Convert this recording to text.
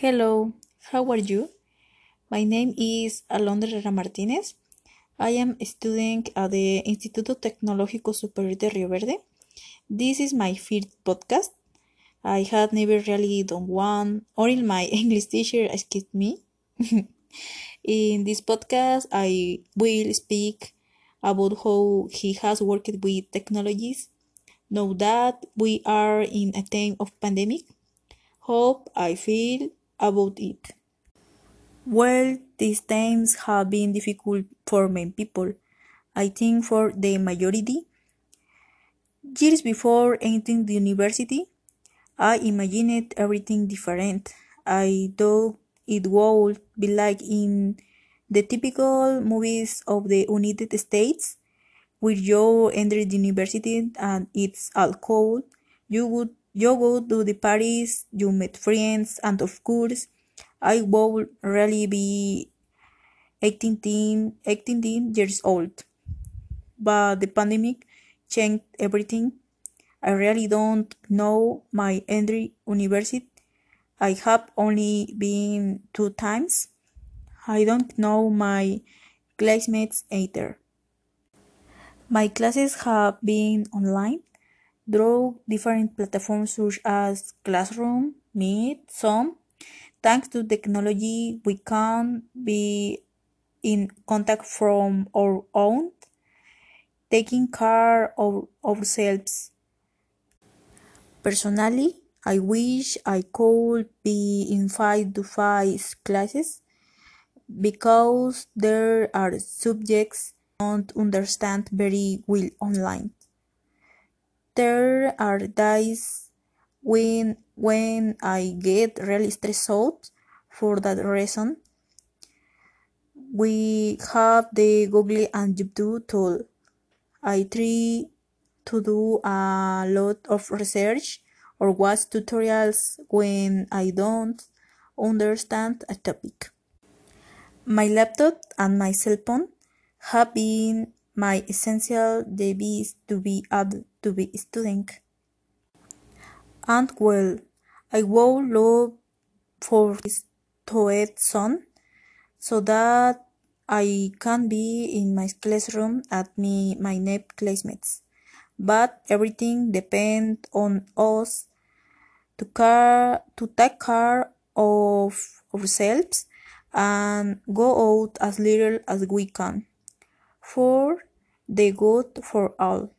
Hello, how are you? My name is Alondra Martinez. I am a student at the Instituto Tecnológico Superior de Rio Verde. This is my first podcast. I had never really done one, or in my English teacher asked me. In this podcast, I will speak about how he has worked with technologies. Now that we are in a time of pandemic, hope I feel about it. Well, these times have been difficult for many people. I think for the majority. Years before entering the university, I imagined everything different. I thought it would be like in the typical movies of the United States, where you enter the university and it's all. You would you go to the parties, you meet friends, and of course, I would really be 18, 18 years old. But the pandemic changed everything. I really don't know my entry university. I have only been two times. I don't know my classmates either. My classes have been online through different platforms such as Classroom, Meet, Zoom. Thanks to technology, we can be in contact from our own, taking care of ourselves. Personally, I wish I could be in face to face classes because there are subjects I don't understand very well online. There are days when when I get really stressed out for that reason. We have the Google and YouTube tool. I try to do a lot of research or watch tutorials when I don't understand a topic. My laptop and my cell phone have been my essential device to be able to be studying. And well, I would love for this to soon so that I can be in my classroom at me my next classmates. But everything depends on us to care to take care of ourselves and go out as little as we can for the good for all.